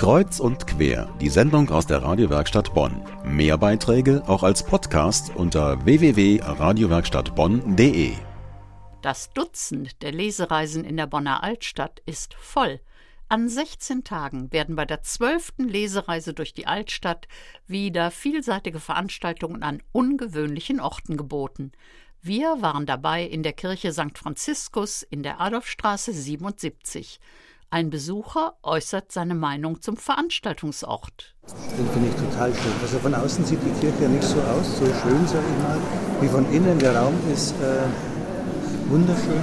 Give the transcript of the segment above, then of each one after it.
Kreuz und quer, die Sendung aus der Radiowerkstatt Bonn. Mehr Beiträge auch als Podcast unter www.radiowerkstattbonn.de. Das Dutzend der Lesereisen in der Bonner Altstadt ist voll. An 16 Tagen werden bei der zwölften Lesereise durch die Altstadt wieder vielseitige Veranstaltungen an ungewöhnlichen Orten geboten. Wir waren dabei in der Kirche St. Franziskus in der Adolfstraße 77. Ein Besucher äußert seine Meinung zum Veranstaltungsort. Den finde ich total schön. Also von außen sieht die Kirche ja nicht so aus, so schön, sage ich mal, wie von innen. Der Raum ist äh, wunderschön,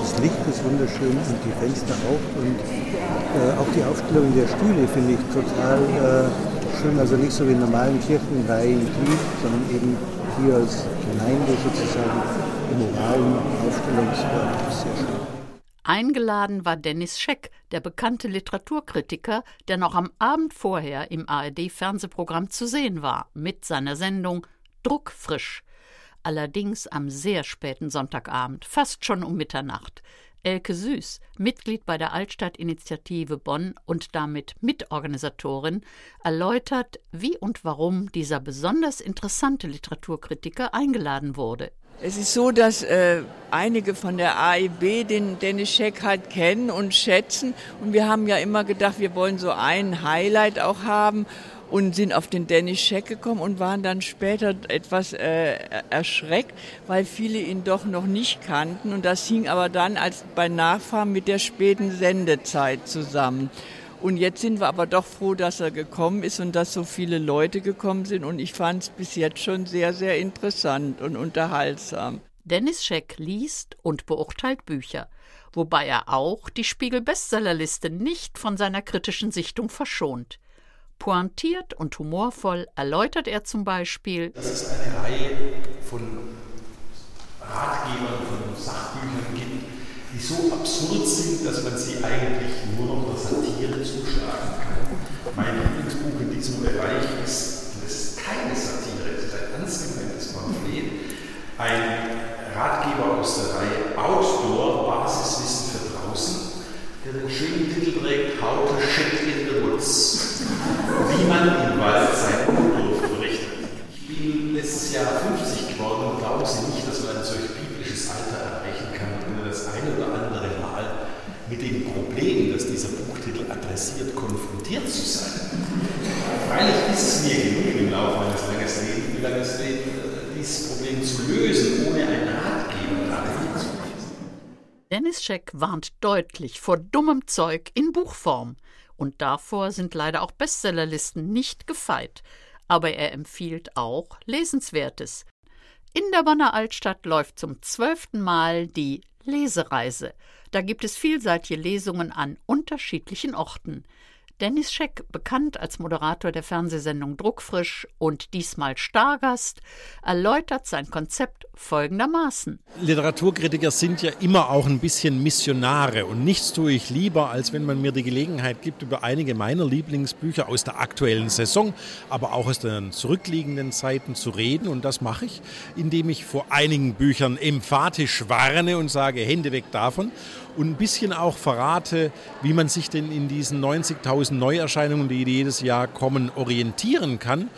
das Licht ist wunderschön und die Fenster auch. Und äh, auch die Aufstellung der Stühle finde ich total äh, schön. Also nicht so wie in normalen Kirchenreihen, sondern eben hier als Gemeinde sozusagen im oralen Aufstellungsort. Sehr schön. Eingeladen war Dennis Scheck, der bekannte Literaturkritiker, der noch am Abend vorher im ARD-Fernsehprogramm zu sehen war, mit seiner Sendung Druckfrisch. Allerdings am sehr späten Sonntagabend, fast schon um Mitternacht. Elke Süß, Mitglied bei der Altstadtinitiative Bonn und damit Mitorganisatorin, erläutert, wie und warum dieser besonders interessante Literaturkritiker eingeladen wurde. Es ist so, dass äh, einige von der AIB den Dennis Scheck halt kennen und schätzen. Und wir haben ja immer gedacht, wir wollen so ein Highlight auch haben und sind auf den Dennis Scheck gekommen und waren dann später etwas äh, erschreckt, weil viele ihn doch noch nicht kannten. Und das hing aber dann als bei Nachfahren mit der späten Sendezeit zusammen. Und jetzt sind wir aber doch froh, dass er gekommen ist und dass so viele Leute gekommen sind. Und ich fand es bis jetzt schon sehr, sehr interessant und unterhaltsam. Dennis Scheck liest und beurteilt Bücher, wobei er auch die Spiegel-Bestsellerliste nicht von seiner kritischen Sichtung verschont. Pointiert und humorvoll erläutert er zum Beispiel, dass es eine Reihe von Ratgebern, von Sachbüchern gibt, die so absurd sind, dass man sie eigentlich nur noch der Satire zuschlagen kann. Mein Lieblingsbuch in diesem Bereich ist, das ist keine Satire, es ist ein ernst gemeintes Pamphlet, ein Ratgeber aus der Reihe Outdoor, Basiswissen für draußen, der den schönen Titel trägt How to Shit in the Woods, wie man im Wald seinen Unruf verrichtet. Ich bin letztes Jahr 50 geworden und glaube Sie nicht, dass man ein solch biblisches Alter erreichen kann, ohne das eine oder andere Mal mit dem Problem, das dieser Buchtitel adressiert, konfrontiert zu sein. Freilich ist es mir genug im Laufe meines langes Lebens, dieses Problem zu lösen, ohne einen Ratgeber darin zu lesen. Dennis Scheck warnt deutlich vor dummem Zeug in Buchform. Und davor sind leider auch Bestsellerlisten nicht gefeit. Aber er empfiehlt auch Lesenswertes. In der Bonner Altstadt läuft zum zwölften Mal die Lesereise. Da gibt es vielseitige Lesungen an unterschiedlichen Orten. Dennis Scheck, bekannt als Moderator der Fernsehsendung Druckfrisch und diesmal Stargast, erläutert sein Konzept folgendermaßen. Literaturkritiker sind ja immer auch ein bisschen Missionare und nichts tue ich lieber, als wenn man mir die Gelegenheit gibt, über einige meiner Lieblingsbücher aus der aktuellen Saison, aber auch aus den zurückliegenden Zeiten zu reden. Und das mache ich, indem ich vor einigen Büchern emphatisch warne und sage, Hände weg davon und ein bisschen auch verrate, wie man sich denn in diesen 90.000 Neuerscheinungen, die jedes Jahr kommen, orientieren kann,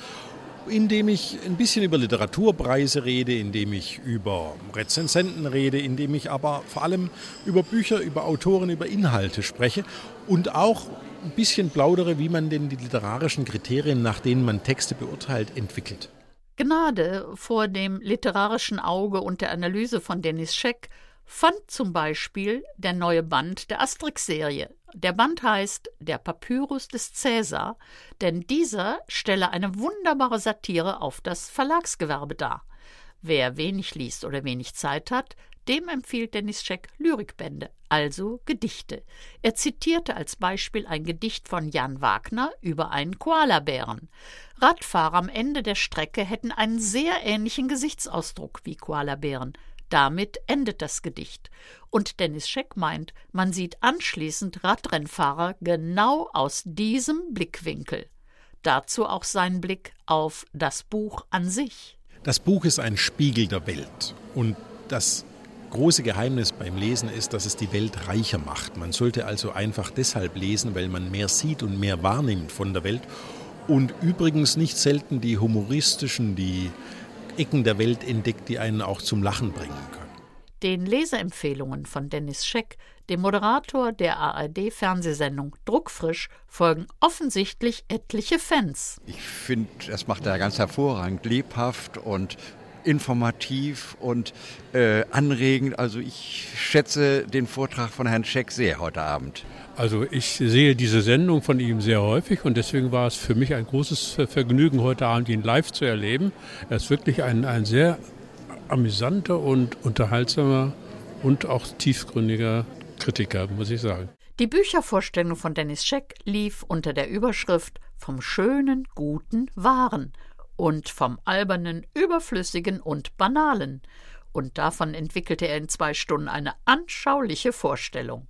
indem ich ein bisschen über Literaturpreise rede, indem ich über Rezensenten rede, indem ich aber vor allem über Bücher, über Autoren, über Inhalte spreche und auch ein bisschen plaudere, wie man denn die literarischen Kriterien, nach denen man Texte beurteilt, entwickelt. Gnade vor dem literarischen Auge und der Analyse von Dennis Scheck fand zum Beispiel der neue Band der Asterix-Serie. Der Band heißt Der Papyrus des Cäsar, denn dieser stelle eine wunderbare Satire auf das Verlagsgewerbe dar. Wer wenig liest oder wenig Zeit hat, dem empfiehlt Dennis Scheck Lyrikbände, also Gedichte. Er zitierte als Beispiel ein Gedicht von Jan Wagner über einen Koalabären. Radfahrer am Ende der Strecke hätten einen sehr ähnlichen Gesichtsausdruck wie Koalabären. Damit endet das Gedicht. Und Dennis Scheck meint, man sieht anschließend Radrennfahrer genau aus diesem Blickwinkel. Dazu auch sein Blick auf das Buch an sich. Das Buch ist ein Spiegel der Welt. Und das große Geheimnis beim Lesen ist, dass es die Welt reicher macht. Man sollte also einfach deshalb lesen, weil man mehr sieht und mehr wahrnimmt von der Welt. Und übrigens nicht selten die humoristischen, die Ecken der Welt entdeckt, die einen auch zum Lachen bringen können. Den Leseempfehlungen von Dennis Scheck, dem Moderator der ARD-Fernsehsendung Druckfrisch, folgen offensichtlich etliche Fans. Ich finde, das macht er ganz hervorragend, lebhaft und informativ und äh, anregend. Also ich schätze den Vortrag von Herrn Scheck sehr heute Abend. Also ich sehe diese Sendung von ihm sehr häufig und deswegen war es für mich ein großes Vergnügen, heute Abend ihn live zu erleben. Er ist wirklich ein, ein sehr amüsanter und unterhaltsamer und auch tiefgründiger Kritiker, muss ich sagen. Die Büchervorstellung von Dennis Scheck lief unter der Überschrift Vom Schönen, Guten, Wahren und vom Albernen, Überflüssigen und Banalen. Und davon entwickelte er in zwei Stunden eine anschauliche Vorstellung.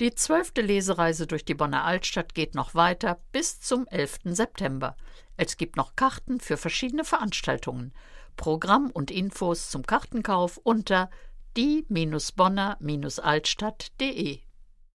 Die zwölfte Lesereise durch die Bonner Altstadt geht noch weiter bis zum 11. September. Es gibt noch Karten für verschiedene Veranstaltungen. Programm und Infos zum Kartenkauf unter die-bonner-altstadt.de